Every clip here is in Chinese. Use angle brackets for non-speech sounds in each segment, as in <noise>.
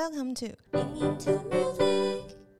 Welcome to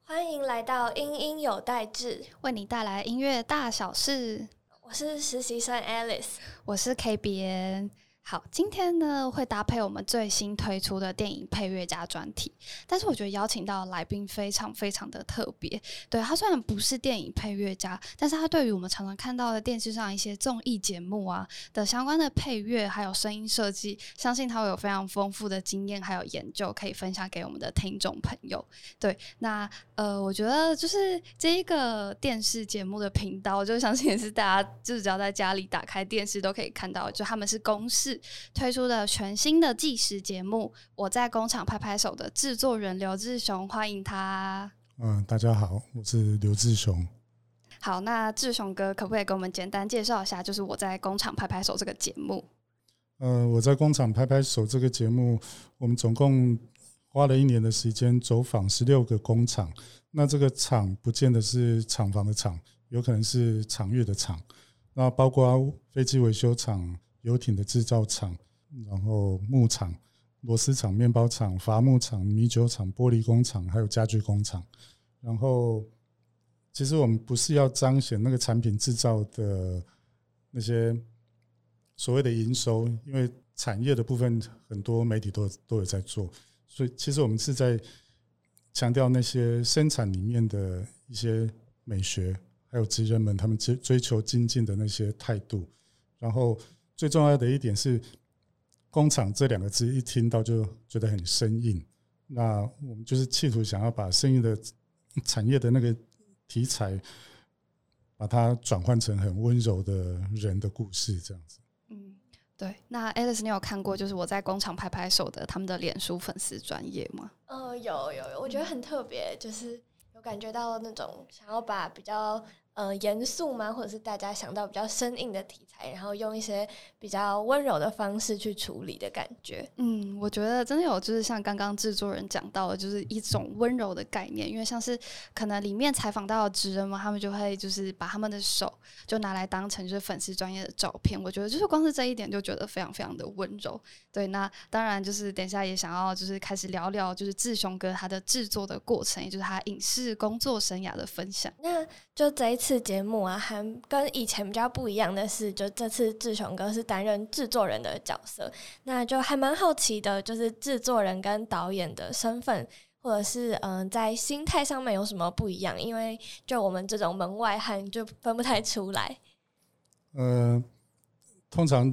欢迎来到音音有代志，为你带来音乐大小事。我是实习生 Alice，我是 K B N。好，今天呢会搭配我们最新推出的电影配乐家专题，但是我觉得邀请到来宾非常非常的特别。对他虽然不是电影配乐家，但是他对于我们常常看到的电视上一些综艺节目啊的相关的配乐还有声音设计，相信他会有非常丰富的经验还有研究可以分享给我们的听众朋友。对，那呃，我觉得就是这一个电视节目的频道，就相信也是大家就是只要在家里打开电视都可以看到，就他们是公式。推出的全新的计时节目，我在工厂拍拍手的制作人刘志雄，欢迎他。嗯，大家好，我是刘志雄。好，那志雄哥可不可以给我们简单介绍一下，就是我在工厂拍拍手这个节目？呃，我在工厂拍拍手这个节目，我们总共花了一年的时间走访十六个工厂。那这个厂不见得是厂房的厂，有可能是厂域的厂，那包括飞机维修厂。游艇的制造厂，然后牧场、螺丝厂、面包厂、伐木厂、米酒厂、玻璃工厂，还有家具工厂。然后，其实我们不是要彰显那个产品制造的那些所谓的营收，因为产业的部分很多媒体都都有在做，所以其实我们是在强调那些生产里面的一些美学，还有职人们他们追追求精进的那些态度，然后。最重要的一点是，工厂这两个字一听到就觉得很生硬。那我们就是企图想要把生硬的产业的那个题材，把它转换成很温柔的人的故事，这样子。嗯，对。那 Alice，你有看过就是我在工厂拍拍手的他们的脸书粉丝专业吗？呃，有有有，我觉得很特别，就是有感觉到那种想要把比较。呃，严肃吗？或者是大家想到比较生硬的题材，然后用一些比较温柔的方式去处理的感觉。嗯，我觉得真的有，就是像刚刚制作人讲到的，就是一种温柔的概念。因为像是可能里面采访到的职人嘛，他们就会就是把他们的手就拿来当成就是粉丝专业的照片。我觉得就是光是这一点就觉得非常非常的温柔。对，那当然就是等一下也想要就是开始聊聊就是志雄哥他的制作的过程，也就是他影视工作生涯的分享。那就这一次节目啊，还跟以前比较不一样的是，就这次志雄哥是担任制作人的角色，那就还蛮好奇的，就是制作人跟导演的身份，或者是嗯，在心态上面有什么不一样？因为就我们这种门外汉就分不太出来。呃，通常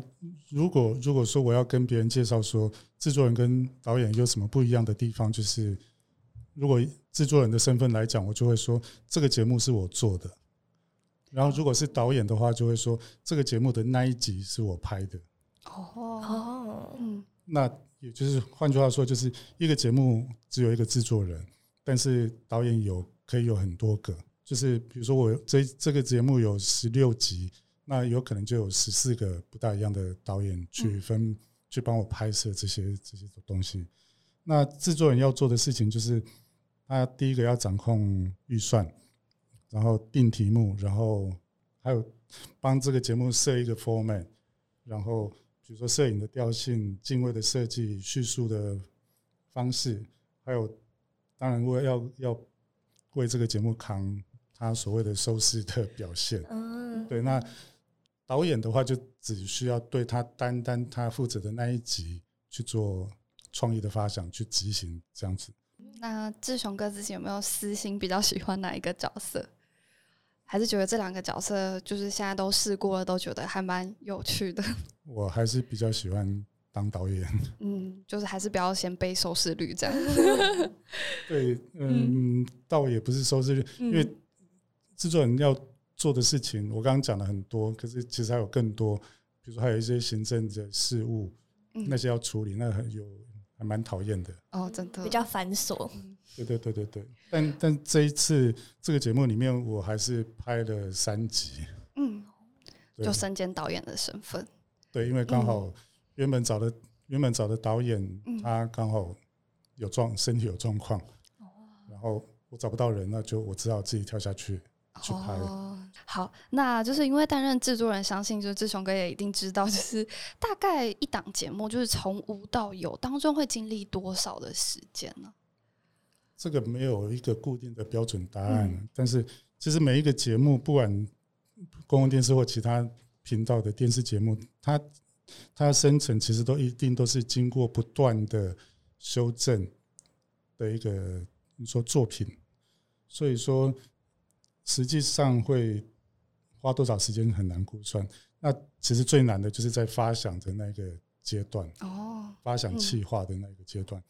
如果如果说我要跟别人介绍说制作人跟导演有什么不一样的地方，就是如果。制作人的身份来讲，我就会说这个节目是我做的。然后，如果是导演的话，就会说这个节目的那一集是我拍的。哦，嗯，那也就是换句话说，就是一个节目只有一个制作人，但是导演有可以有很多个。就是比如说，我这这个节目有十六集，那有可能就有十四个不大一样的导演去分去帮我拍摄这些这些东西。那制作人要做的事情就是。他第一个要掌控预算，然后定题目，然后还有帮这个节目设一个 format，然后比如说摄影的调性、镜位的设计、叙述的方式，还有当然为要要为这个节目扛他所谓的收视的表现。嗯，对。那导演的话就只需要对他单单他负责的那一集去做创意的发想、去执行这样子。那志雄哥之前有没有私心比较喜欢哪一个角色？还是觉得这两个角色就是现在都试过了，都觉得还蛮有趣的？<laughs> 我还是比较喜欢当导演。<laughs> 嗯，就是还是不要先背收视率这样。<laughs> 对，嗯，倒也不是收视率，因为制作人要做的事情，我刚刚讲了很多，可是其实还有更多，比如说还有一些行政的事务，那些要处理，那很有。还蛮讨厌的。哦，真的。比较繁琐。对对对对对，但但这一次这个节目里面，我还是拍了三集。嗯，就身兼导演的身份。对，因为刚好原本找的原本找的导演，他刚好有状身体有状况，然后我找不到人，那就我只好自己跳下去去拍。哦，好，那就是因为担任制作人，相信就是志雄哥也一定知道，就是大概一档节目就是从无到有当中会经历多少的时间呢？这个没有一个固定的标准答案，但是其实每一个节目，不管公共电视或其他频道的电视节目，它它生成其实都一定都是经过不断的修正的一个你说作品，所以说实际上会花多少时间很难估算。那其实最难的就是在发想的那个阶段，哦，发想企划的那个阶段。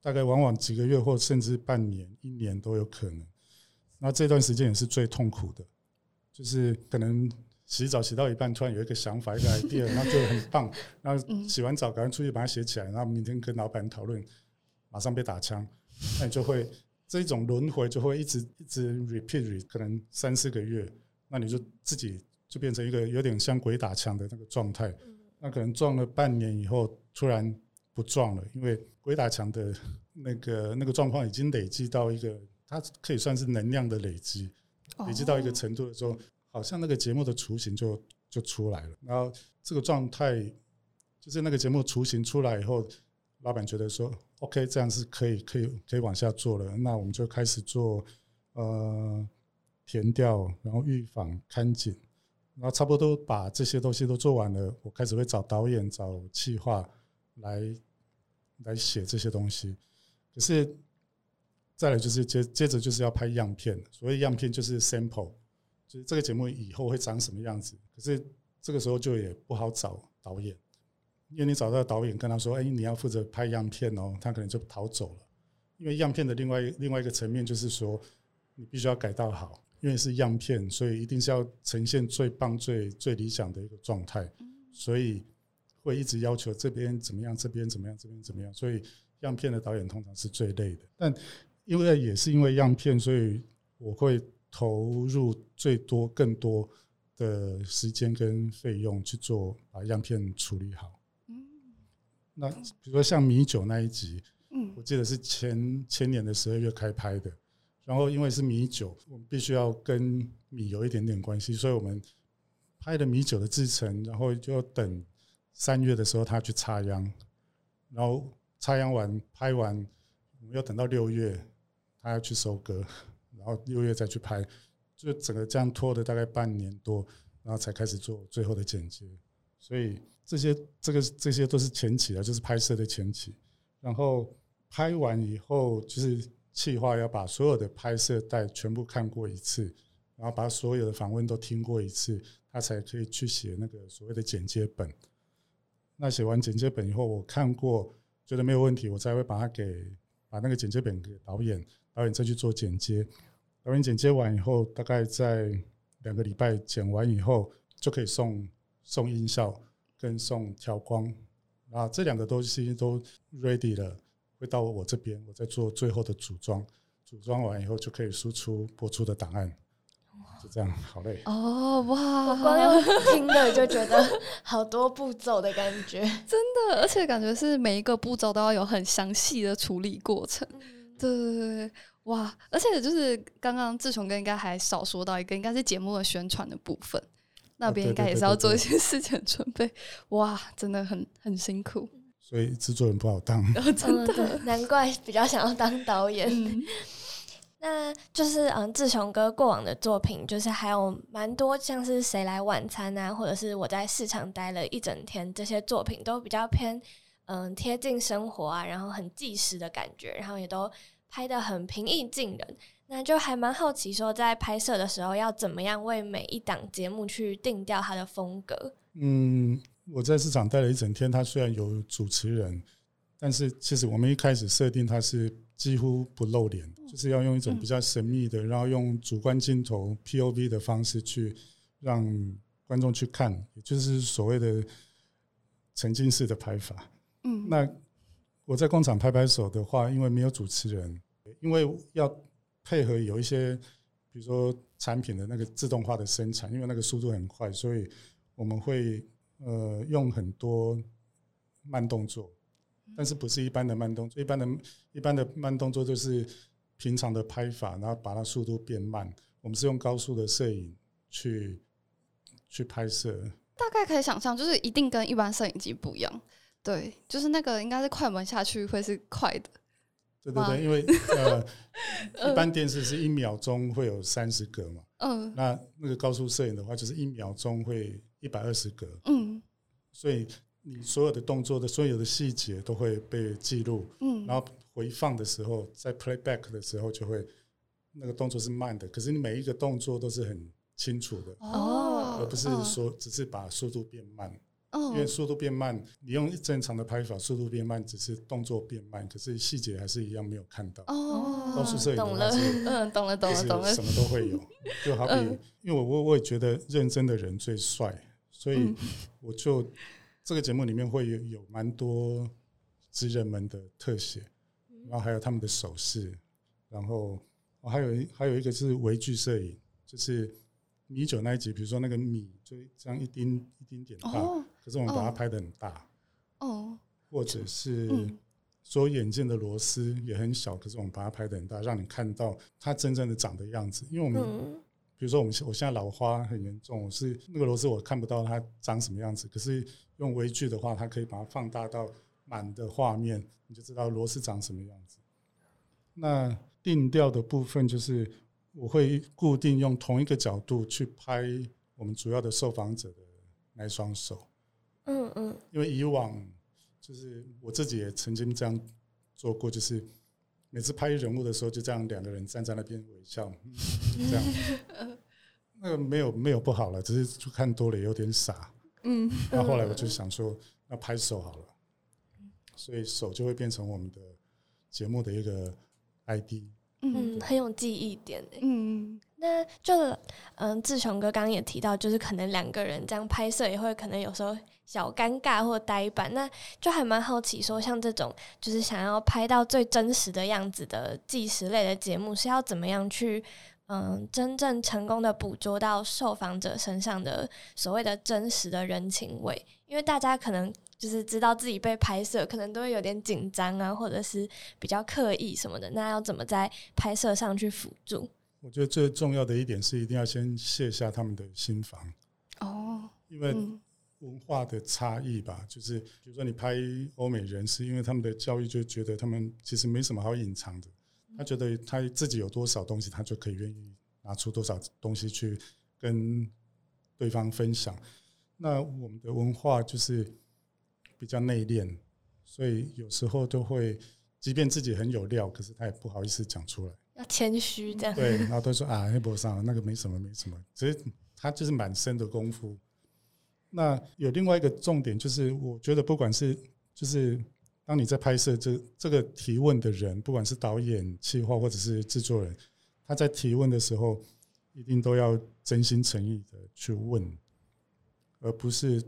大概往往几个月或甚至半年、一年都有可能。那这段时间也是最痛苦的，就是可能洗澡洗到一半，突然有一个想法、一个 idea，然后就很棒。<laughs> 然后洗完澡赶快出去把它写起来，然后明天跟老板讨论，马上被打枪。那你就会这种轮回就会一直一直 repeat，可能三四个月，那你就自己就变成一个有点像鬼打墙的那个状态。那可能撞了半年以后，突然。不撞了，因为鬼打墙的那个那个状况已经累积到一个，它可以算是能量的累积，累积到一个程度的时候，好像那个节目的雏形就就出来了。然后这个状态就是那个节目雏形出来以后，老板觉得说，OK，这样是可以可以可以往下做了，那我们就开始做呃填调，然后预防看景，然后差不多都把这些东西都做完了，我开始会找导演找企划来。来写这些东西，可是再来就是接接着就是要拍样片，所谓样片就是 sample，就是这个节目以后会长什么样子。可是这个时候就也不好找导演，因为你找到导演跟他说：“哎，你要负责拍样片哦。”他可能就逃走了。因为样片的另外另外一个层面就是说，你必须要改到好，因为是样片，所以一定是要呈现最棒、最最理想的一个状态，所以。会一直要求这边怎么样，这边怎么样，这边怎么样，所以样片的导演通常是最累的。但因为也是因为样片，所以我会投入最多、更多的时间跟费用去做把样片处理好。嗯，那比如说像米酒那一集，嗯，我记得是前前年的十二月开拍的，然后因为是米酒，我们必须要跟米有一点点关系，所以我们拍的米酒的制成，然后就要等。三月的时候，他去插秧，然后插秧完拍完，我们要等到六月，他要去收割，然后六月再去拍，就整个这样拖了大概半年多，然后才开始做最后的剪接。所以这些这个这些都是前期啊，就是拍摄的前期。然后拍完以后，就是企划要把所有的拍摄带全部看过一次，然后把所有的访问都听过一次，他才可以去写那个所谓的剪接本。那写完剪接本以后，我看过，觉得没有问题，我才会把它给把那个剪接本给导演，导演再去做剪接。导演剪接完以后，大概在两个礼拜剪完以后，就可以送送音效跟送调光，啊，这两个东西都 ready 了，会到我这边，我再做最后的组装。组装完以后，就可以输出播出的档案。就这样，好累哦！哇，我光用听的就觉得好多步骤的感觉，<laughs> 真的，而且感觉是每一个步骤都要有很详细的处理过程。对对对，哇！而且就是刚刚志雄哥应该还少说到一个，应该是节目的宣传的部分，那边应该也是要做一些事前准备。哇，真的很很辛苦，所以制作人不好当，真的，难怪比较想要当导演。<laughs> 那就是嗯，志雄哥过往的作品，就是还有蛮多，像是谁来晚餐啊，或者是我在市场待了一整天，这些作品都比较偏嗯贴近生活啊，然后很纪实的感觉，然后也都拍的很平易近人。那就还蛮好奇，说在拍摄的时候要怎么样为每一档节目去定调它的风格。嗯，我在市场待了一整天，它虽然有主持人，但是其实我们一开始设定它是。几乎不露脸，就是要用一种比较神秘的，然后用主观镜头 POV 的方式去让观众去看，也就是所谓的沉浸式的拍法。嗯，那我在工厂拍拍手的话，因为没有主持人，因为要配合有一些，比如说产品的那个自动化的生产，因为那个速度很快，所以我们会呃用很多慢动作。但是不是一般的慢动作，一般的一般的慢动作就是平常的拍法，然后把它速度变慢，我们是用高速的摄影去去拍摄，大概可以想象，就是一定跟一般摄影机不一样。对，就是那个应该是快门下去会是快的。哇对对对，因为呃，<laughs> 一般电视是一秒钟会有三十格嘛，嗯。那那个高速摄影的话，就是一秒钟会一百二十格，嗯。所以你所有的动作的所有的细节都会被记录，嗯，然后回放的时候，在 playback 的时候就会那个动作是慢的，可是你每一个动作都是很清楚的，哦，而不是嗯。说只是把速度变慢。嗯，因为速度变慢，你用正常的拍法，速度变慢，只是动作变慢，可是细节还是一样没有看到。哦，高速摄影的懂了。嗯，懂了，懂了，懂了。什。么都会有，就好比，嗯。因为我我我也觉得认真的人最帅，所以嗯。我就这个节目里面会有有蛮多职人们的特写，然后还有他们的手势，然后哦还有一还有一个是微距摄影，就是米酒那一集，比如说那个米就这样一丁一丁点大，哦可是我们把它哦拍的很大，哦，或者是嗯所有眼镜的螺丝也很小，可是我们把它拍的很大，让你看到它真正的长的样子。因为我们、嗯比如说我们我现在老花很严重，我是那个螺丝我看不到它长什么样子，可是用微距的话，它可以把它放大到满的画面，你就知道螺丝长什么样子。那定调的部分就是我会固定用同一个角度去拍我们主要的受访者的那一双手。嗯嗯。因为以往就是我自己也曾经这样做过，就是每次拍人物的时候，就这样两个人站在那边微笑，嗯 <laughs> 这样，那个没有没有不好了，只是就看多了有点傻。嗯。那后后来我就想说，那拍手好了，所以手就会变成我们的节目的一个 ID。嗯嗯，很有记忆点诶。嗯那就嗯，志雄哥刚刚也提到，就是可能两个人这样拍摄也会可能有时候小尴尬或呆板，那就还蛮好奇说，像这种就是想要拍到最真实的样子的纪实类的节目，是要怎么样去嗯真正成功的捕捉到受访者身上的所谓的真实的人情味？因为大家可能就是知道自己被拍摄，可能都会有点紧张啊，或者是比较刻意什么的，那要怎么在拍摄上去辅助？我觉得最重要的一点是，一定要先卸下他们的心防，哦因为嗯文化的差异吧，就是比如说你拍欧美人士，因为他们的教育就觉得他们其实没什么好隐藏的，他觉得他自己有多少东西，他就可以愿意拿出多少东西去跟对方分享。那我们的文化就是比较内敛，所以有时候就会，即便自己很有料，可是他也不好意思讲出来。要谦虚这样。对，然后都说啊，黑博上那个没什么，没什么，只是他就是满身的功夫。那有另外一个重点，就是我觉得不管是就是当你在拍摄这这个提问的人，不管是导演、企划或者是制作人，他在提问的时候，一定都要真心诚意的去问，而不是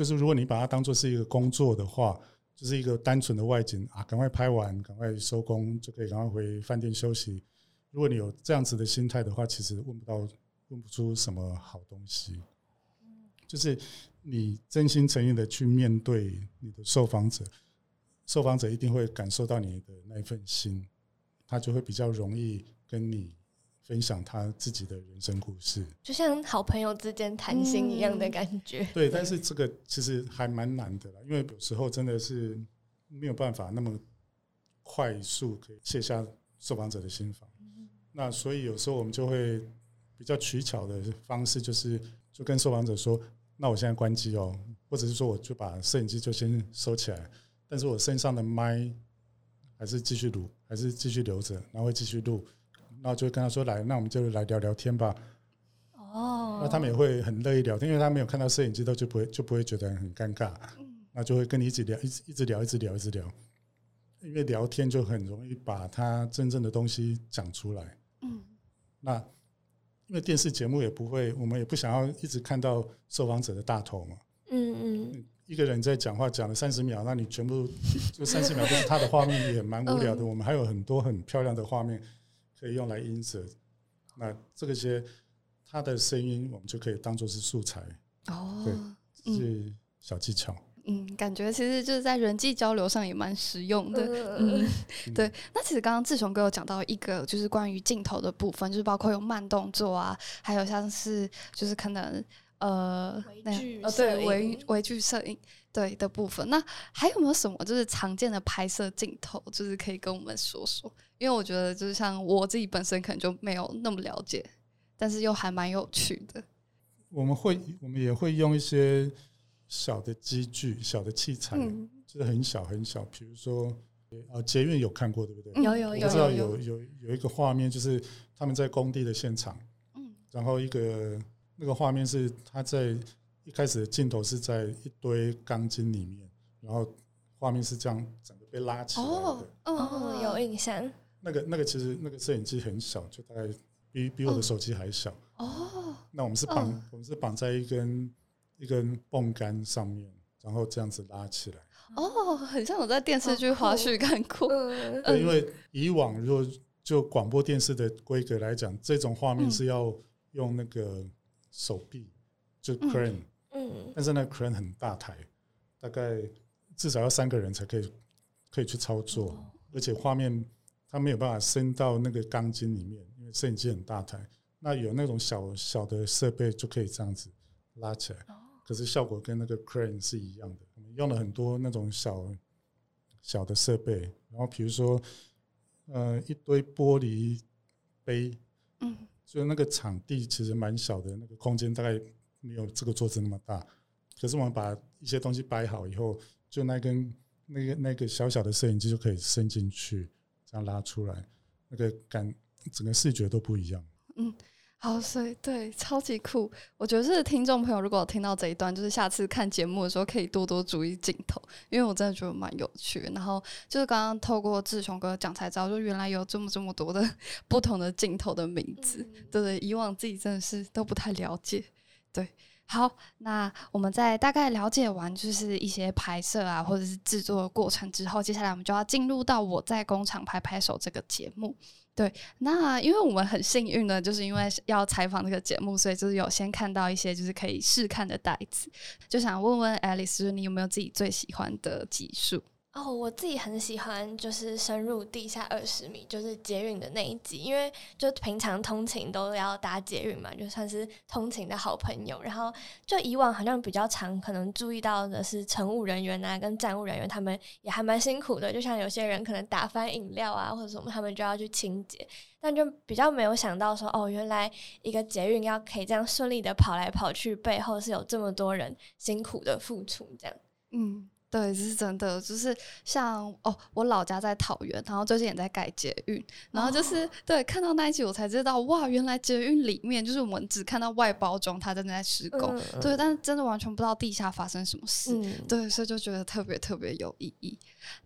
就是如果你把它当做是一个工作的话，就是一个单纯的外景啊，赶快拍完，赶快收工就可以赶快回饭店休息。如果你有这样子的心态的话，其实问不到、问不出什么好东西。就是你真心诚意的去面对你的受访者，受访者一定会感受到你的那一份心，他就会比较容易跟你分享他自己的人生故事。就像好朋友之间谈心一样的感觉。对，但是这个其实还蛮难的啦，因为有时候真的是没有办法那么快速可以卸下受访者的心防。那所以有时候我们就会比较取巧的方式，就是就跟受访者说：“那我现在关机哦，或者是说我就把摄影机就先收起来，但是我身上的麦还是继续录，还是继续留着，然后会继续录。”然后就会跟他说：“来，那我们就来聊聊天吧。”哦那他们也会很乐意聊天，因为他没有看到摄影机，都就不会就不会觉得很尴尬，那就会跟你一起聊，一直一直聊，一直聊，一直聊。因为聊天就很容易把他真正的东西讲出来。嗯那因为电视节目也不会，我们也不想要一直看到受访者的大头嘛。嗯嗯，一个人在讲话讲了三十秒，那你全部就三十秒都是他的画面，也蛮无聊的。<laughs> 嗯我们还有很多很漂亮的画面可以用来音色。那这个些它的声音，我们就可以当做是素材，哦对这是小技巧。嗯，感觉其实就是在人际交流上也蛮实用的。嗯，嗯，对。那其实刚刚志雄哥有讲到一个，就是关于镜头的部分，就是包括有慢动作啊，还有像是就是可能呃对摄影微微距摄影对的部分。那还有没有什么就是常见的拍摄镜头，就是可以跟我们说说？因为我觉得就是像我自己本身可能就没有那么了解，但是又还蛮有趣的。我们会我们也会用一些小的机具、小的器材，嗯，就是很小很小，比如说呃捷运有看过对不对？嗯有有有我知道有有有有一个画面，就是他们在工地的现场，嗯然后一个那个画面是他在一开始的镜头是在一堆钢筋里面，然后画面是这样整个被拉起来的。哦，嗯哦，有印象。那个那个其实那个摄影机很小，就大概比比我的手机还小。哦，那我们是绑、嗯我们是绑在一根一根泵杆上面，然后这样子拉起来。哦，很像我在电视剧花絮看过。嗯，对，因为以往如果就广播电视的规格来讲，这种画面嗯是要用那个手臂，就嗯 crane，、嗯但是那个 crane 很大台，大概至少要三个人才可以可以去操作，哦而且画面它没有办法伸到那个钢筋里面，因为摄影机很大台。那有那种小小的设备就可以这样子拉起来，哦可是效果跟那个 crane 是一样的。我们用了很多那种小小的设备，然后比如说呃一堆玻璃杯，嗯所以那个场地其实蛮小的，那个空间大概没有这个桌子那么大。可是我们把一些东西摆好以后，就那根那个那个小小的摄影机就可以伸进去，这样拉出来，那个感整个视觉都不一样。嗯好，所以对，超级酷。我觉得是听众朋友，如果听到这一段，就是下次看节目的时候，可以多多注意镜头，因为我真的觉得蛮有趣的。然后就是刚刚透过志雄哥讲才知道，就原来有这么这么多的 <laughs> 不同的镜头的名字。对对，以往自己真的是都不太了解。对，好，那我们在大概了解完就是一些拍摄啊，或者是制作的过程之后，接下来我们就要进入到我在工厂拍拍手这个节目。对，那因为我们很幸运呢，就是因为要采访这个节目，所以就是有先看到一些就是可以试看的袋子，就想问问 Alice，你有没有自己最喜欢的集数？哦，我自己很喜欢，就是深入地下二十米，就是捷运的那一集，因为就平常通勤都要搭捷运嘛，就算是通勤的好朋友。然后就以往好像比较常可能注意到的是乘务人员啊，跟站务人员他们也还蛮辛苦的，就像有些人可能打翻饮料啊或者什么，他们就要去清洁，但就比较没有想到说，哦，原来一个捷运要可以这样顺利的跑来跑去，背后是有这么多人辛苦的付出，这样。嗯，对，这是真的，就是像哦，我老家在桃园，然后最近也在改捷运，然后就是、对看到那一集，我才知道哇，原来捷运里面就是我们只看到外包装，它正在施工，嗯对，但是真的完全不知道地下发生什么事。嗯，对，所以就觉得特别特别有意义。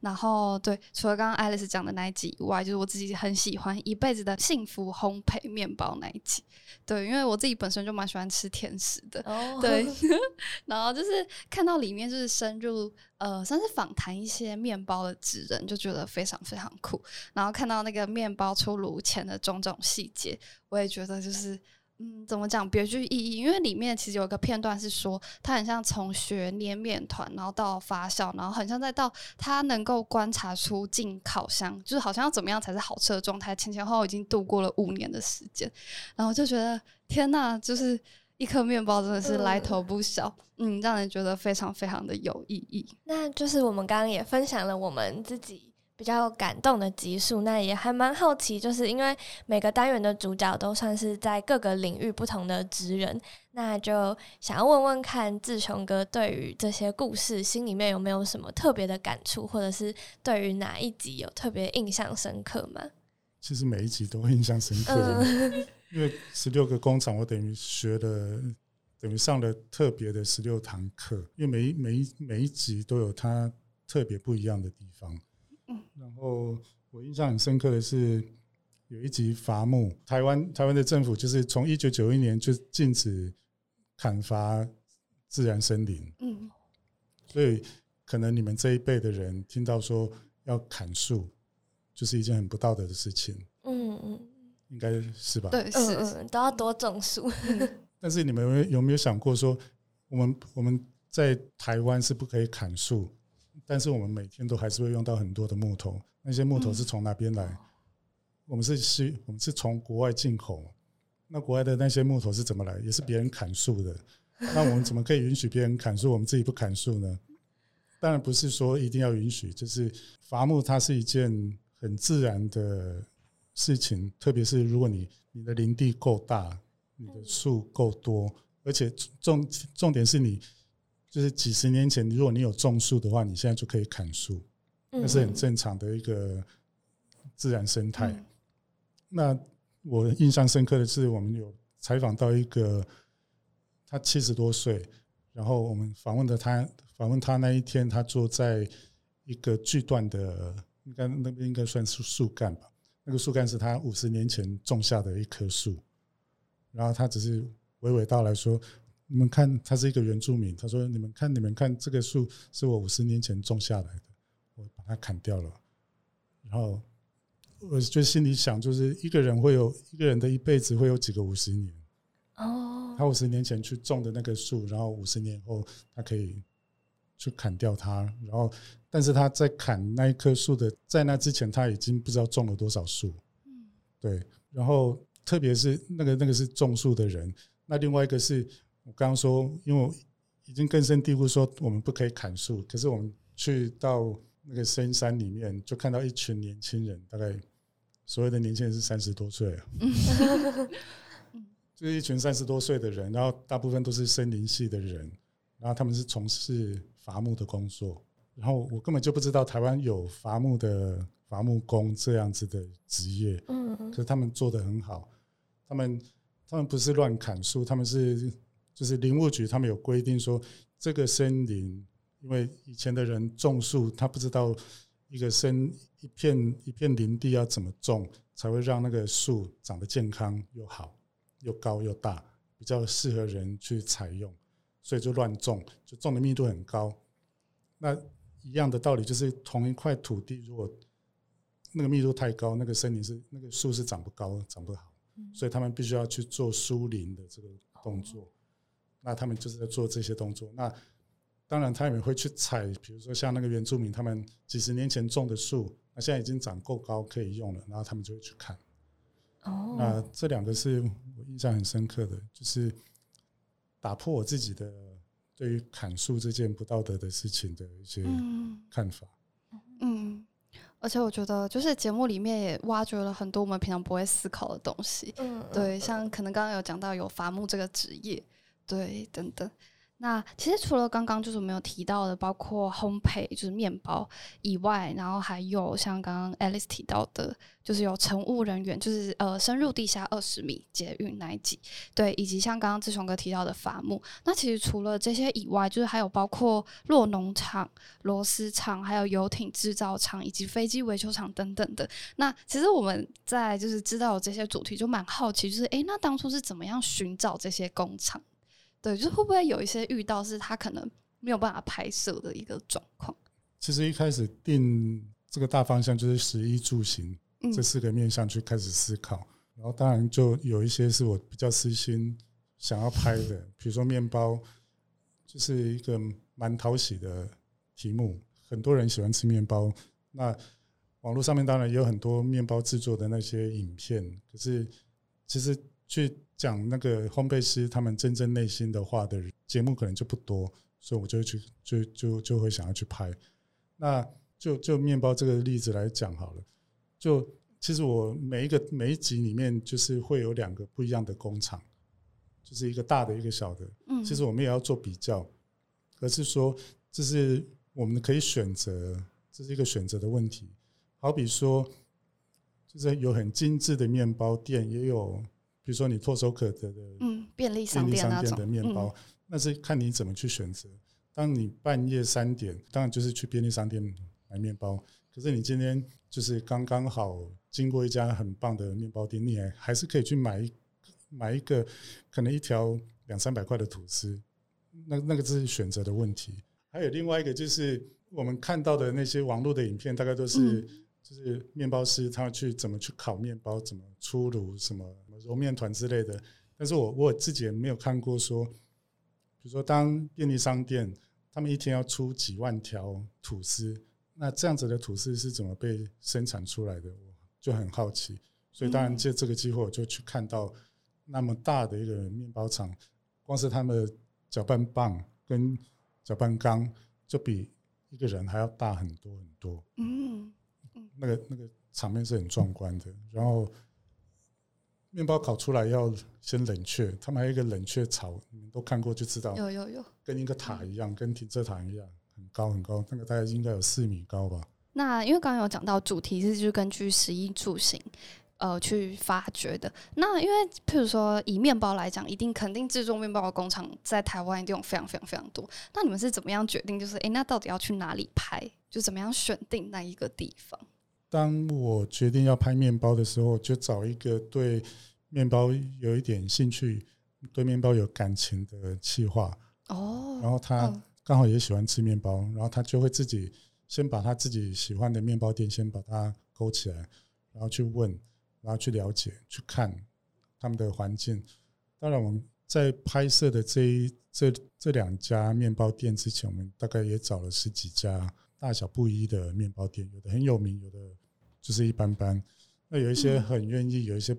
然后对，除了刚刚 Alice 讲的那一集以外，就是我自己很喜欢一辈子的幸福烘焙面包那一集。对，因为我自己本身就蛮喜欢吃甜食的，哦，对，<laughs> 然后就是看到里面就是深入呃，算是访谈一些面包的职人，就觉得非常非常酷。然后看到那个面包出炉前的种种细节，我也觉得就是。嗯，怎么讲别具意义？因为里面其实有一个片段是说，他很像从学捏面团，然后到发酵，然后很像再到他能够观察出进烤箱，就是好像要怎么样才是好吃的状态，前前后后已经度过了五年的时间，然后就觉得天呐，就是一颗面包真的是来头不小，嗯，让人觉得非常非常的有意义。那就是我们刚刚也分享了我们自己比较感动的集数，那也还蛮好奇，就是因为每个单元的主角都算是在各个领域不同的职人，那就想要问问看志雄哥对于这些故事心里面有没有什么特别的感触，或者是对于哪一集有特别印象深刻吗？其实每一集都印象深刻，嗯 <laughs> 因为十六个工厂，我等于学了，等于上了特别的十六堂课，因为每一每一每一集都有它特别不一样的地方。嗯。然后我印象很深刻的是有一集伐木，台湾台湾的政府就是从一九九一年就禁止砍伐自然森林，嗯。所以可能你们这一辈的人听到说要砍树，就是一件很不道德的事情，嗯嗯。应该是吧？对，嗯是，嗯，都要多种树。嗯。但是你们有没有有没有想过说，我们我们在台湾是不可以砍树，但是我们每天都还是会用到很多的木头。那些木头是从哪边来？我们是是，我们是从国外进口。那国外的那些木头是怎么来？也是别人砍树的。那我们怎么可以允许别人砍树，我们自己不砍树呢？当然不是说一定要允许，就是伐木它是一件很自然的事情，特别是如果你你的林地够大，你的树够多，而且重重点是你就是几十年前，如果你有种树的话，你现在就可以砍树，那是很正常的一个自然生态。那我印象深刻的是，我们有采访到一个他七十多岁，然后我们访问的他。访问他那一天，他坐在一个锯断的，应该那边应该算是树干吧。那个树干是他五十年前种下的一棵树，然后他只是娓娓道来说：“你们看，他是一个原住民。他说：‘你们看，你们看，这个树是我五十年前种下来的，我把它砍掉了。’然后我就心里想，就是一个人会有一个人的一辈子会有几个五十年？哦，他五十年前去种的那个树，然后五十年后他可以。去砍掉它，然后，但是他在砍那一棵树的，在那之前他已经不知道种了多少树，嗯，对，然后特别是那个那个是种树的人，那另外一个是我刚刚说，因为已经根深蒂固说我们不可以砍树，可是我们去到那个深山里面，就看到一群年轻人，大概所有的年轻人是三十多岁啊，<laughs> 就是一群三十多岁的人，然后大部分都是森林系的人，然后他们是从事。伐木的工作，然后我根本就不知道台湾有伐木的伐木工这样子的职业，嗯，可是他们做的很好，他们他们不是乱砍树，他们是就是林务局他们有规定说，这个森林，因为以前的人种树，他不知道一个森一片一片林地要怎么种才会让那个树长得健康又好又高又大，比较适合人去采用。所以就乱种，就种的密度很高。那一样的道理，就是同一块土地，如果那个密度太高，那个森林是那个树是长不高、长不好。所以他们必须要去做疏林的这个动作。那他们就是在做这些动作。那当然，他们会去采，比如说像那个原住民，他们几十年前种的树，那现在已经长够高可以用了，然后他们就会去看。哦。那这两个是我印象很深刻的，就是。打破我自己的对于砍树这件不道德的事情的一些看法。嗯，而且我觉得，就是节目里面也挖掘了很多我们平常不会思考的东西。嗯，对，像可能刚刚有讲到有伐木这个职业，对，等等。那其实除了刚刚就是我们有提到的，包括烘焙就是面包以外，然后还有像刚刚 Alice 提到的，就是有乘务人员，就是呃深入地下二十米捷运那一集，对，以及像刚刚志雄哥提到的伐木。那其实除了这些以外，就是还有包括落农场、螺丝厂、还有游艇制造厂以及飞机维修厂等等的。那其实我们在就是知道这些主题，就蛮好奇，就是诶，那当初是怎么样寻找这些工厂？对，就是会不会有一些遇到是他可能没有办法拍摄的一个状况？其实一开始定这个大方向就是食衣住行这四个面向去开始思考，然后当然就有一些是我比较私心想要拍的，比如说面包，就是一个蛮讨喜的题目，很多人喜欢吃面包。那网络上面当然也有很多面包制作的那些影片，可是其实去。讲那个烘焙师他们真正内心的话的节目可能就不多，所以我就去就就就会想要去拍。那就就面包这个例子来讲好了，就其实我每一个每一集里面就是会有两个不一样的工厂，就是一个大的一个小的。嗯，其实我们也要做比较，而是说这是我们可以选择，这是一个选择的问题。好比说，就是有很精致的面包店，也有。比如说你唾手可得的，嗯，便利商店的面包，那是看你怎么去选择。当你半夜三点，当然就是去便利商店买面包。可是你今天就是刚刚好经过一家很棒的面包店，你还还是可以去买一买一个可能一条两三百块的吐司。那那个是选择的问题。还有另外一个就是我们看到的那些网络的影片，大概都是就是面包师他去怎么去烤面包，怎么出炉，什么。揉面团之类的，但是我我自己也没有看过说，比如说当便利商店他们一天要出几万条吐司，那这样子的吐司是怎么被生产出来的？我就很好奇，所以当然借这个机会，我就去看到那么大的一个面包厂，光是他们的搅拌棒跟搅拌缸就比一个人还要大很多很多。嗯，那个那个场面是很壮观的。然后面包烤出来要先冷却，他们还有一个冷却槽，你们都看过就知道，有有有。跟一个塔一样，跟停车场一样，很高很高，那个大概应该有四米高吧。那因为刚刚有讲到主题是就是根据食衣住行，呃，去发掘的。那因为譬如说以面包来讲，一定肯定制作面包的工厂在台湾一定有非常非常非常多。那你们是怎么样决定？就是诶，那到底要去哪里拍？就怎么样选定那一个地方？当我决定要拍面包的时候，就找一个对面包有一点兴趣、对面包有感情的企划。哦，然后他嗯刚好也喜欢吃面包，然后他就会自己先把他自己喜欢的面包店先把它勾起来，然后去问，然后去了解、去看他们的环境。当然，我们在拍摄的这一这这两家面包店之前，我们大概也找了十几家大小不一的面包店，有的很有名，有的就是一般般。那有一些很愿意，有一些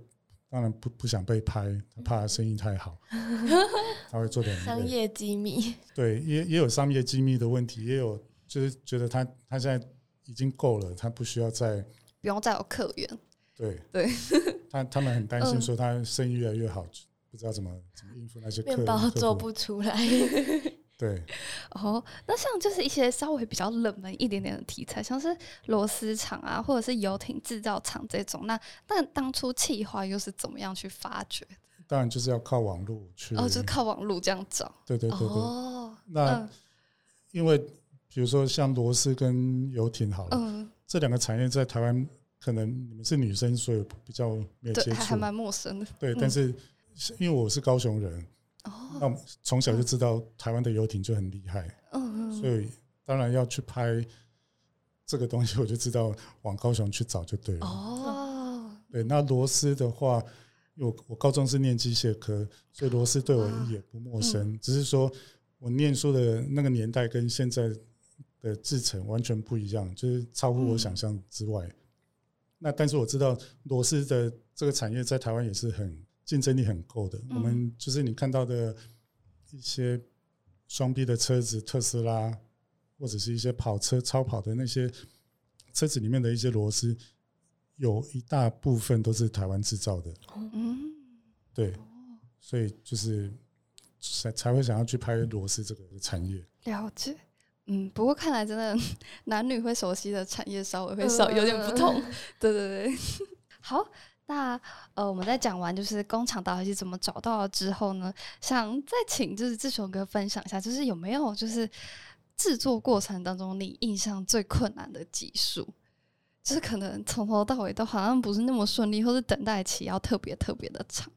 当然不不想被拍，他怕生意太好，<laughs> 他会做点。商业机密，对，也也有商业机密的问题，也有就是觉得他他现在已经够了，他不需要再不用再有客源。对对，<laughs> 他他们很担心嗯说他生意越来越好，不知道怎么怎么应付那些客面包做不出来。对，哦，那像就是一些稍微比较冷门一点点的题材，像是螺丝厂啊，或者是游艇制造厂这种，那那当初企划又是怎么样去发掘的？当然就是要靠网络去，哦，就是靠网络这样找。对对对对。哦，那嗯因为比如说像螺丝跟游艇好了，嗯，这两个产业在台湾可能你们是女生，所以比较没有对，接触，还还蛮陌生的。对。嗯但是因为我是高雄人，哦，那我从小就知道台湾的游艇就很厉害。嗯嗯，所以当然要去拍这个东西，我就知道往高雄去找就对了。哦，对，那螺丝的话，我我高中是念机械科，所以螺丝对我啊也不陌生。只是说我念书的那个年代跟现在的制程完全不一样，就是超乎我想象之外。那但是我知道螺丝的这个产业在台湾也是很竞争力很够的。我们就是你看到的一些双 B 的车子，特斯拉或者是一些跑车、超跑的那些车子里面的一些螺丝，有一大部分都是台湾制造的。嗯，对，所以就是才才会想要去拍螺丝这个产业。了解。嗯，不过看来真的 <laughs> 男女会熟悉的产业稍微会少，有点不同。对对对，<laughs> 好，那呃，我们在讲完就是工厂到底是怎么找到的之后呢，想再请就是志雄哥分享一下，就是有没有就是制作过程当中你印象最困难的技术，就是可能从头到尾都好像不是那么顺利，或是等待期要特别特别的长，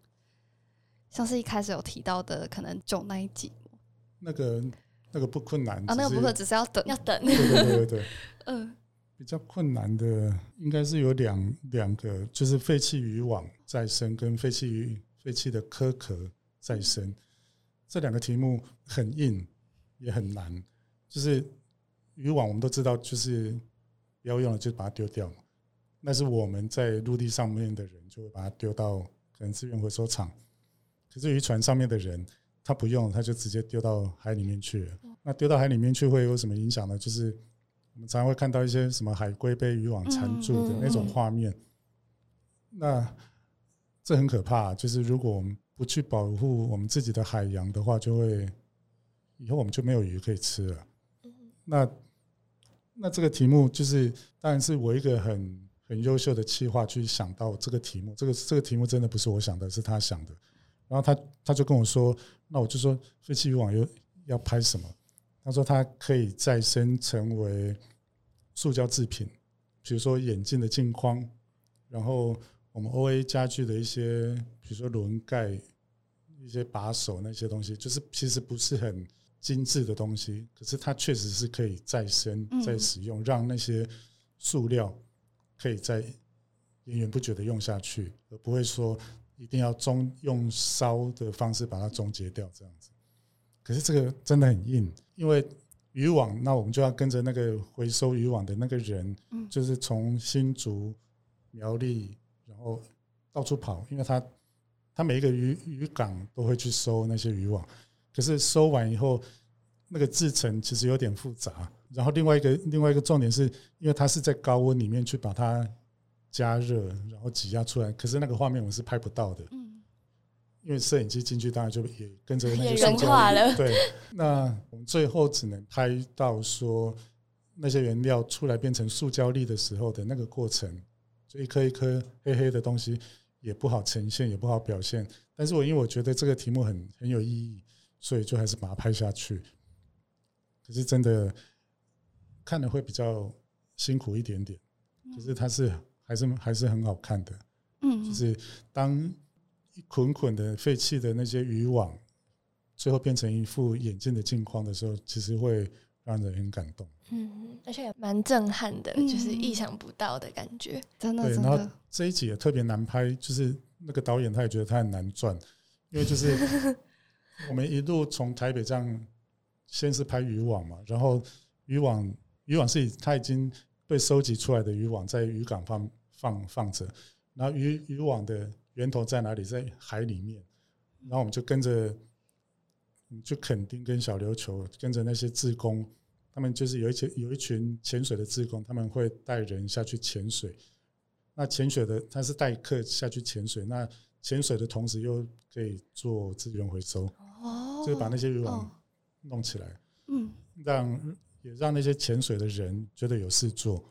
像是一开始有提到的可能就那一集那个那个不困难啊，那个不会只是要等，要等。对对对对对。<laughs> 嗯比较困难的应该是有两两个，就是废弃渔网再生跟废弃渔废弃的壳壳再生这两个题目很硬也很难。就是渔网我们都知道，就是不要用了就把它丢掉嘛。但是我们在陆地上面的人就会把它丢到可能资源回收厂，可是渔船上面的人他不用，他就直接丢到海里面去。那丢到海里面去会有什么影响呢？就是我们常常会看到一些什么海龟被渔网缠住的那种嗯画面，那这很可怕。就是如果我们不去保护我们自己的海洋的话，就会以后我们就没有鱼可以吃了。那那这个题目就是，当然是我一个很很优秀的企划去想到这个题目。这个这个题目真的不是我想的，是他想的。然后他他就跟我说，那我就说废弃渔网又要拍什么？他说它可以再生成为塑胶制品，比如说眼镜的镜框，然后我们 O A 家具的一些，比如说轮盖、一些把手那些东西，就是其实不是很精致的东西，可是它确实是可以再生嗯、再使用，让那些塑料可以再源源不绝的用下去，而不会说一定要终用烧的方式把它终结掉这样子。可是这个真的很硬，因为渔网，那我们就要跟着那个回收渔网的那个人，嗯就是从新竹、苗栗，然后到处跑，因为他他每一个渔渔港都会去收那些渔网，可是收完以后，那个制成其实有点复杂。然后另外一个另外一个重点是，因为它是在高温里面去把它加热，然后挤压出来，可是那个画面我是拍不到的。嗯，因为摄影机进去，当然就也跟着那也些融化了对，那我们最后只能拍到说那些原料出来变成塑胶粒的时候的那个过程，就一颗一颗黑黑的东西也不好呈现，也不好表现。但是我因为我觉得这个题目很很有意义，所以就还是把它拍下去。可是真的看的会比较辛苦一点点，可是它是还是还是很好看的。嗯，就是当一捆捆的废弃的那些渔网，最后变成一副眼镜的镜框的时候，其实会让人很感动。嗯，而且也蛮震撼的，嗯就是意想不到的感觉。真的真然后的，这一集也特别难拍，就是那个导演他也觉得他很难赚，因为就是 <laughs> 我们一路从台北这样，先是拍渔网嘛，然后渔网渔网是以它已经被收集出来的渔网在渔港放放放着，然后渔渔网的源头在哪里？在海里面，然后我们就跟着，嗯就垦丁跟小琉球，跟着那些志工，他们就是有一群有一群潜水的志工，他们会带人下去潜水。那潜水的他是带客下去潜水，那潜水的同时又可以做资源回收，哦，就是把那些渔网哦弄起来，嗯让也让那些潜水的人觉得有事做。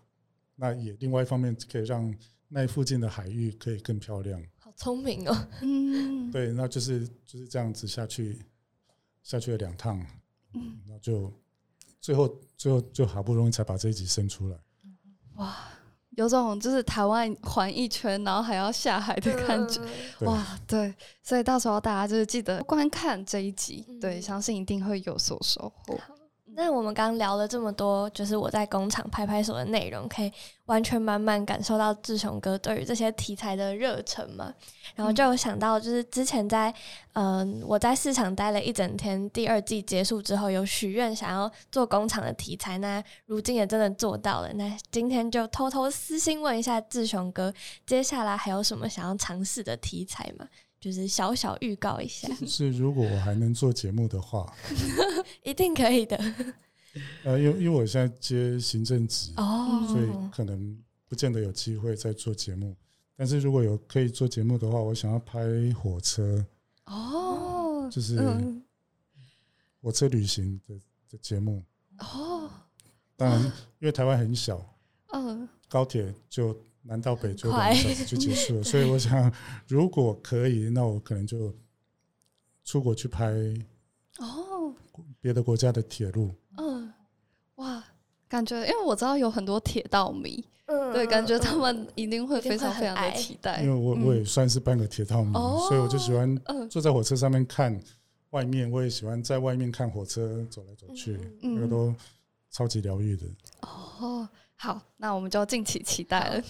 那也另外一方面可以让那附近的海域可以更漂亮。好聪明哦！嗯，对，那就是就是这样子下去，下去了两趟，嗯，然后就最后最后就好不容易才把这一集生出来。哇，有种就是台湾环一圈，然后还要下海的感觉。嗯哇，对，所以到时候大家就是记得观看这一集，对，嗯相信一定会有所收获。那我们刚刚聊了这么多，就是我在工厂拍拍手的内容，可以完全满满感受到志雄哥对于这些题材的热忱嘛。然后就有想到，就是之前在嗯、我在市场待了一整天，第二季结束之后，有许愿想要做工厂的题材，那如今也真的做到了。那今天就偷偷私信问一下志雄哥，接下来还有什么想要尝试的题材吗？就是小小预告一下，是如果我还能做节目的话，<laughs> 一定可以的 <laughs> 呃，因为因为我现在接行政职，哦。所以可能不见得有机会再做节目。但是如果有可以做节目的话，我想要拍火车，哦，就是嗯，火车旅行的的节目。哦，当然，因为台湾很小，嗯，高铁就南到北就两个小时就结束了，所以我想，如果可以，那我可能就出国去拍哦，别的国家的铁路。嗯，哇，感觉因为我知道有很多铁道迷，嗯对，感觉他嗯。们一定会非常非常的期待，因为我嗯。我也算是半个铁道迷，哦。所以我就喜欢嗯。坐在火车上面看外面，我也喜欢在外面看火车走来走去，嗯。那个都超级疗愈的。哦，好，那我们就敬请期待了。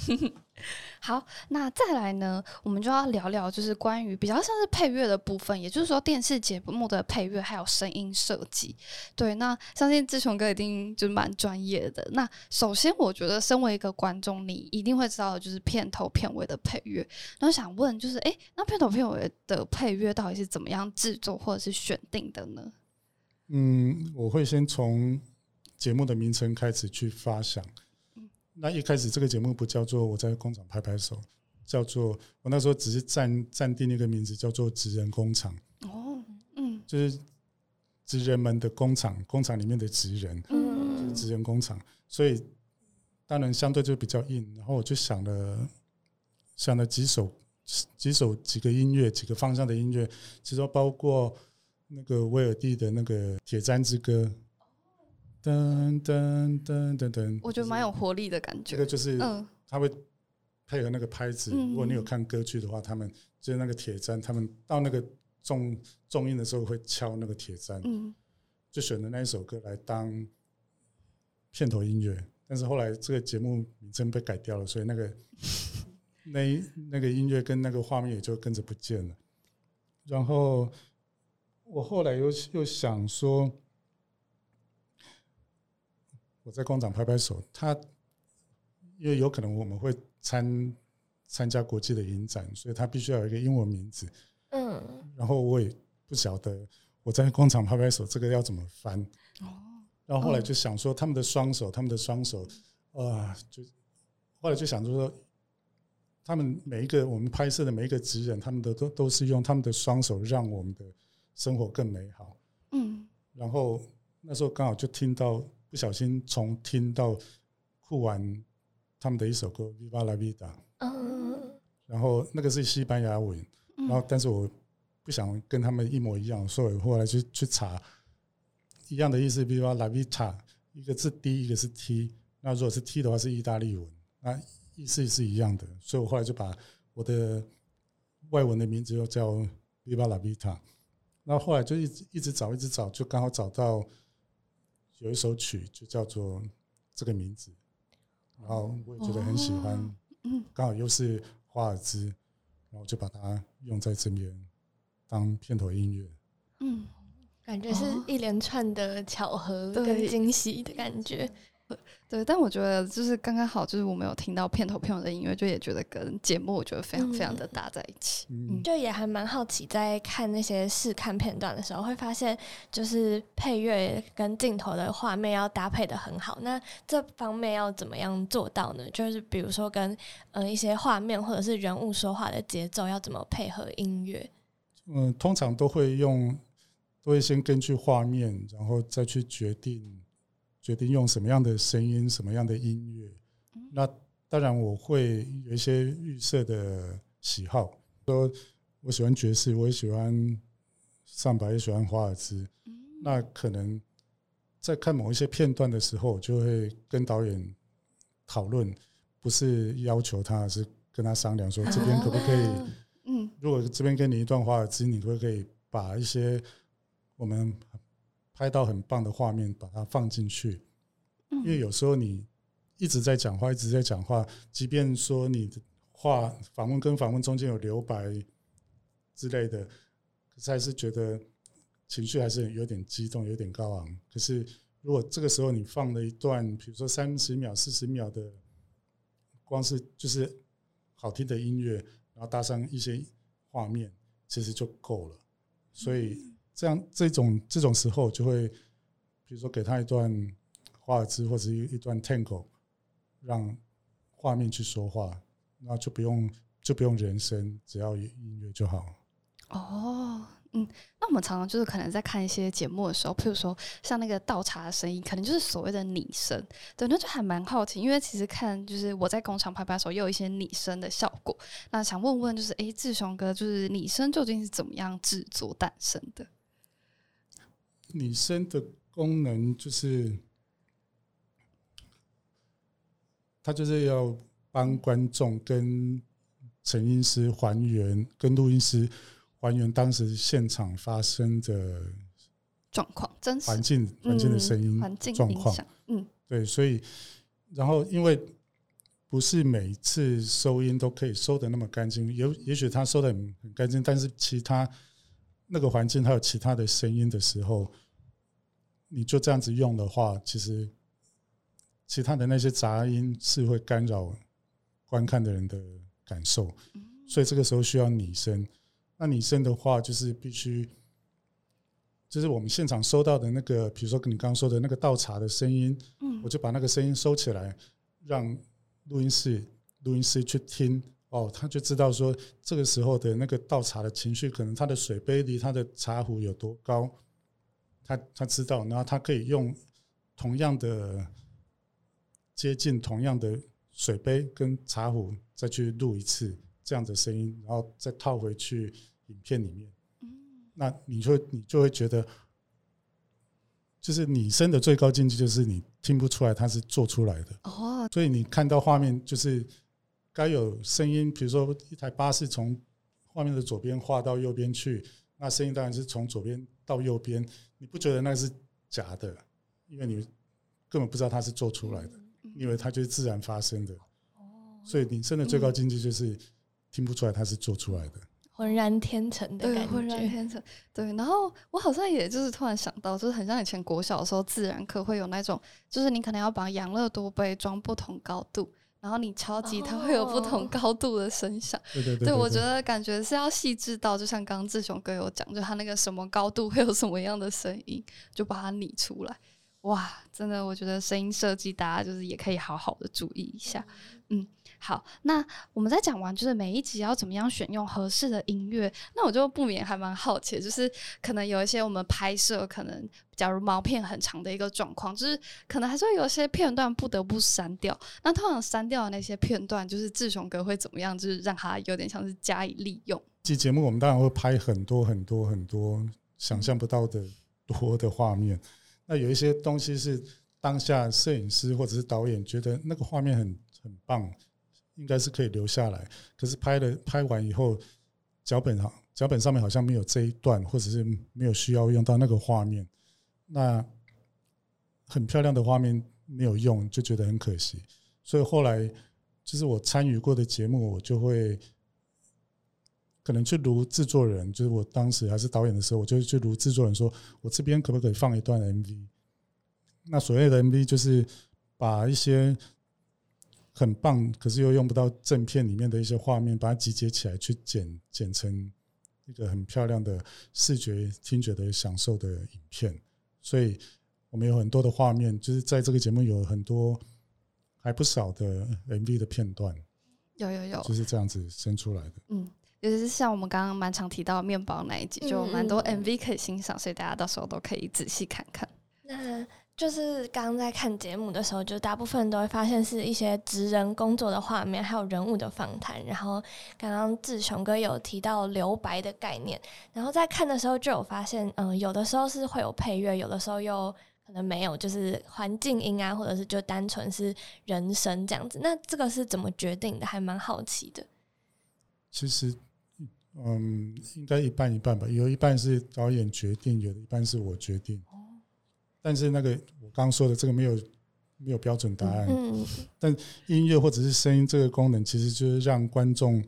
好，<laughs> 那再来呢，我们就要聊聊，就是关于比较像是配乐的部分，也就是说电视节目的配乐还有声音设计。对，那相信志雄哥一定就是蛮专业的。那首先，我觉得身为一个观众，你一定会知道的就是片头片尾的配乐。然后想问，就是诶，那片头片尾的配乐到底是怎么样制作或者是选定的呢？嗯，我会先从节目的名称开始去发想。那一开始这个节目不叫做我在工厂拍拍手，叫做我那时候只是暂暂定一个名字叫做职人工厂，哦，嗯就是职人们的工厂，工厂里面的职人，嗯职人工厂，所以当然相对就比较硬。然后我就想了想了几首几首几个音乐，几个方向的音乐，其中包括那个威尔第的那个《铁砧之歌》，噔噔噔噔噔，我觉得蛮有活力的感觉这个。就是嗯他会配合那个拍子。嗯如果你有看歌剧的话，他们就是那个铁砧，他们到那个重重音的时候会敲那个铁砧，嗯就选了那一首歌来当片头音乐。但是后来这个节目名称被改掉了，所以那个 <laughs> 那那个音乐跟那个画面也就跟着不见了。然后我后来又又想说，我在工厂拍拍手，他因为有可能我们会参参加国际的影展，所以他必须要有一个英文名字。嗯，然后我也不晓得我在工厂拍拍手这个要怎么翻。哦，然后后来就想说他们的双手，他们的双手，啊，就后来就想说，他们每一个我们拍摄的每一个职人，他们的都都是用他们的双手让我们的生活更美好。嗯然后那时候刚好就听到，不小心从听到酷玩他们的一首歌《Viva la Vida》，嗯，然后那个是西班牙文，然后但是我不想跟他们一模一样，所以我后来就去查一样的意思，Viva la Vida，一个是 D，一个是 T，那如果是 T 的话是意大利文，那意思是一样的，所以我后来就把我的外文的名字又叫 Viva la Vida。那后来就一直一直找，一直找，就刚好找到有一首曲，就叫做这个名字，然后我也觉得很喜欢，嗯刚好又是华尔兹，然后就把它用在这边当片头音乐。嗯，感觉是一连串的巧合跟惊喜的感觉。对，但我觉得就是刚刚好，就是我没有听到片头片尾的音乐，就也觉得跟节目我觉得非常非常的搭在一起。嗯，就也还蛮好奇，在看那些试看片段的时候，会发现就是配乐跟镜头的画面要搭配的很好。那这方面要怎么样做到呢？就是比如说跟呃一些画面或者是人物说话的节奏要怎么配合音乐？嗯，通常都会用，都会先根据画面，然后再去决定决定用什么样的声音、什么样的音乐。那当然，我会有一些预设的喜好，说我喜欢爵士，我也喜欢上白，也喜欢华尔兹。那可能在看某一些片段的时候，我就会跟导演讨论，不是要求他，而是跟他商量说这边可不可以。啊嗯如果这边给你一段华尔兹，你可不可以把一些我们拍到很棒的画面把它放进去？嗯因为有时候你一直在讲话，一直在讲话，即便说你的话访问跟访问中间有留白之类的，可是还是觉得情绪还是有点激动，有点高昂。可是如果这个时候你放了一段，比如说三十秒、四十秒的，光是就是好听的音乐，然后搭上一些画面，其实就够了。所以这样这种这种时候，就会比如说给他一段华尔兹或者一一段 tango，让画面去说话，那就不用就不用人声，只要音乐就好。哦，嗯，那我们常常就是可能在看一些节目的时候，譬如说像那个倒茶的声音，可能就是所谓的拟声，对，那就还蛮好奇，因为其实看就是我在工厂拍拍的时候，也有一些拟声的效果。那想问问，就是诶，志雄哥，就是拟声究竟是怎么样制作诞生的？拟声的功能就是，它就是要帮观众跟成音师还原，跟录音师还原当时现场发生的状况真实环境环境的声音嗯环境状况。嗯对，所以然后因为不是每次收音都可以收的那么干净，也也许他收的很很干净，但是其他那个环境还有其他的声音的时候，你就这样子用的话，其实其他的那些杂音是会干扰观看的人的感受，所以这个时候需要拟声。那拟声的话，就是必须。就是我们现场收到的那个，比如说你刚刚说的那个倒茶的声音，嗯我就把那个声音收起来，让录音室录音师去听，哦，他就知道说这个时候的那个倒茶的情绪，可能他的水杯离他的茶壶有多高，他他知道，然后他可以用同样的接近同样的水杯跟茶壶再去录一次这样的声音，然后再套回去影片里面。嗯那你就你就会觉得，就是你声的最高境界就是你听不出来它是做出来的，哦，所以你看到画面就是该有声音，比如说一台巴士从画面的左边画到右边去，那声音当然是从左边到右边，你不觉得那是假的，因为你根本不知道它是做出来的，因为它就是自然发生的。所以拟声的最高境界就是听不出来它是做出来的。浑然天成的对，感浑然觉。天成。对，然后我好像也就是突然想到，就是很像以前国小的时候，自然课会有那种，就是你可能要把养乐多杯装不同高度，然后你敲击它会有不同哦高度的声响。对对对对，我觉得感觉是要细致到，就像刚刚志雄哥有讲，就他那个什么高度会有什么样的声音，就把它拟出来。哇，真的，我觉得声音设计大家就是也可以好好的注意一下。嗯，好，那我们在讲完就是每一集要怎么样选用合适的音乐，那我就不免还蛮好奇，就是可能有一些我们拍摄，可能假如毛片很长的一个状况，就是可能还是会有一些片段不得不删掉。那通常删掉的那些片段，就是志雄哥会怎么样，就是让他有点像是加以利用。这节目我们当然会拍很多很多很多想象不到的多的画面。那有一些东西是当下摄影师或者是导演觉得那个画面很很棒，应该是可以留下来。可是拍了拍完以后，脚本上脚本上面好像没有这一段，或者是没有需要用到那个画面，那很漂亮的画面没有用，就觉得很可惜。所以后来就是我参与过的节目，我就会。可能去如制作人，就是我当时还是导演的时候，我就去如制作人说，我这边可不可以放一段 MV？那所谓的 MV 就是把一些很棒，可是又用不到正片里面的一些画面，把它集结起来，去剪剪成一个很漂亮的视觉、听觉的享受的影片。所以我们有很多的画面，就是在这个节目有很多还不少的 MV 的片段，有有有，就是这样子生出来的。嗯，尤其是像我们刚刚蛮常提到的面包那一集，就蛮多 MV 可以欣赏，所以大家到时候都可以仔细看看。那就是刚刚在看节目的时候，就大部分都会发现是一些职人工作的画面，还有人物的访谈。然后刚刚志雄哥有提到留白的概念，然后在看的时候就有发现，嗯、有的时候是会有配乐，有的时候又可能没有，就是环境音啊，或者是就单纯是人声这样子。那这个是怎么决定的？还蛮好奇的。其实，嗯，应该一半一半吧。有一半是导演决定，有一半是我决定。但是那个我刚刚说的这个没有没有标准答案。嗯音乐或者是声音这个功能，其实就是让观众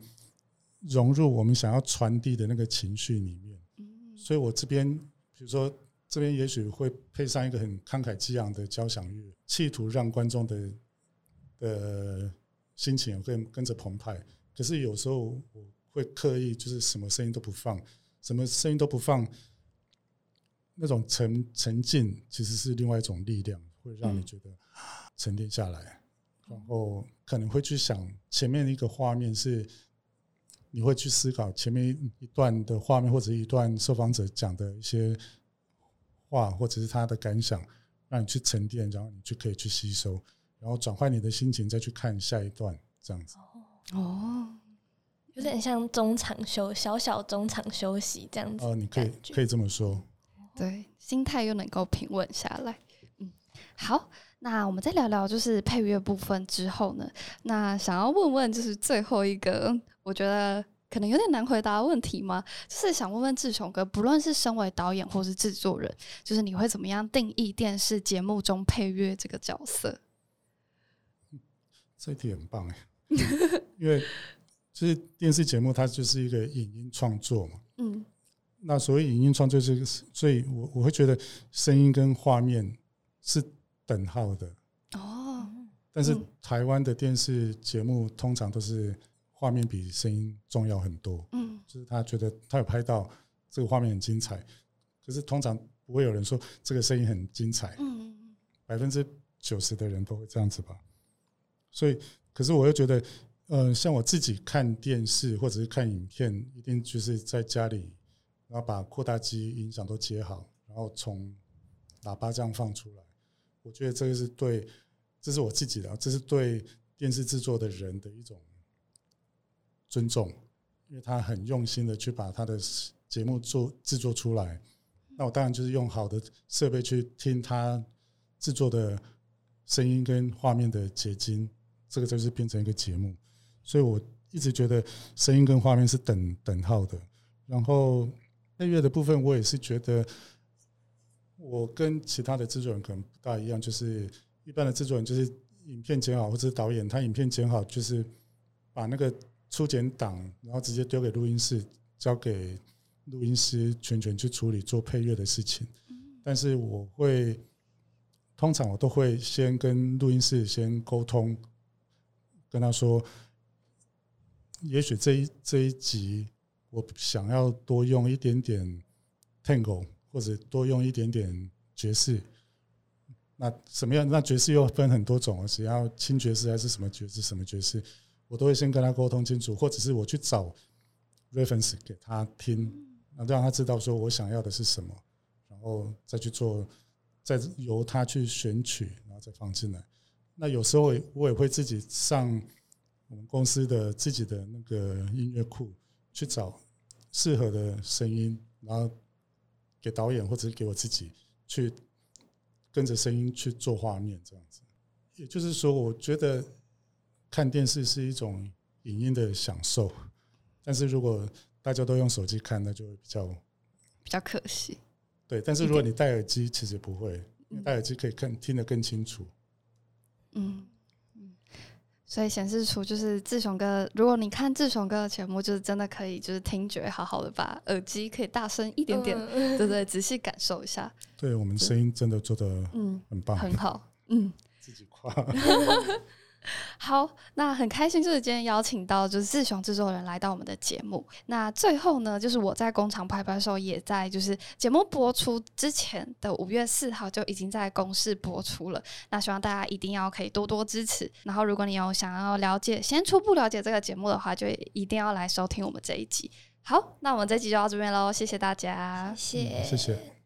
融入我们想要传递的那个情绪里面。嗯所以我这边，比如说这边也许会配上一个很慷慨激昂的交响乐，企图让观众的的心情会跟着澎湃。可是有时候我会刻意就是什么声音都不放，什么声音都不放，那种沉沉浸其实是另外一种力量，会让你觉得沉淀下来，然后可能会去想前面一个画面是。你会去思考前面一段的画面，或者一段受访者讲的一些话，或者是他的感想，让你去沉淀，然后你就可以去吸收，然后转换你的心情，再去看下一段，这样子。哦，有点像中场休小小中场休息这样子。哦，你可以可以这么说。对，心态又能够平稳下来。嗯，好，那我们再聊聊就是配乐部分之后呢，那想要问问就是最后一个，我觉得可能有点难回答的问题吗？就是想问问志雄哥，不论是身为导演或是制作人，就是你会怎么样定义电视节目中配乐这个角色？<laughs> 这一题很棒哎，<laughs> 因为就是电视节目它就是一个影音创作嘛。嗯那所谓影音创作这个，所以我我会觉得声音跟画面是等号的。哦，但是嗯。台湾的电视节目通常都是画面比声音重要很多，嗯。就是他觉得他有拍到这个画面很精彩，可是通常不会有人说这个声音很精彩，嗯百分之九十的人都会这样子吧。所以，可是我又觉得，呃，像我自己看电视或者是看影片，一定就是在家里，然后把扩大机音响都接好，然后从喇叭这样放出来。我觉得这个是对，这是我自己的，这是对电视制作的人的一种尊重，因为他很用心的去把他的节目做制作出来。那我当然就是用好的设备去听他制作的声音跟画面的结晶，这个就是变成一个节目。所以我一直觉得声音跟画面是等等号的。然后配乐的部分，我也是觉得我跟其他的制作人可能不大一样，就是一般的制作人就是影片剪好，或者导演他影片剪好，就是把那个初剪档，然后直接丢给录音室，交给录音师全权去处理做配乐的事情。但是我会通常我都会先跟录音室先沟通，跟他说，也许这一这一集我想要多用一点点 Tango，或者多用一点点爵士。那什么样？那爵士又分很多种，是要轻爵士还是什么爵士？什么爵士？我都会先跟他沟通清楚，或者是我去找 reference 给他听，那让他知道说我想要的是什么，然后再去做，再由他去选取，然后再放进来。那有时候我也会自己上我们公司的自己的那个音乐库去找适合的声音，然后给导演或者是给我自己去。跟着声音去做画面，这样子，也就是说，我觉得看电视是一种影音的享受，但是如果大家都用手机看，那就会比较比较可惜。对，但是如果你戴耳机，其实不会，戴耳机可以看听得更清楚。嗯。所以显示出就是志雄哥，如果你看志雄哥的节目，就是真的可以，就是听觉好好的，把耳机可以大声一点点，对对，仔细感受一下。对我们声音真的做的嗯。很棒，很好，嗯，<laughs> 自己夸。<laughs> <laughs> 好，那很开心，就是今天邀请到就是志雄制作人来到我们的节目。那最后呢，就是我在工厂拍拍的时候，也在就是节目播出之前的五月四号就已经在公示播出了。那希望大家一定要可以多多支持。然后，如果你有想要了解，先初步了解这个节目的话，就一定要来收听我们这一集。好，那我们这集就到这边喽，谢谢大家，谢谢谢。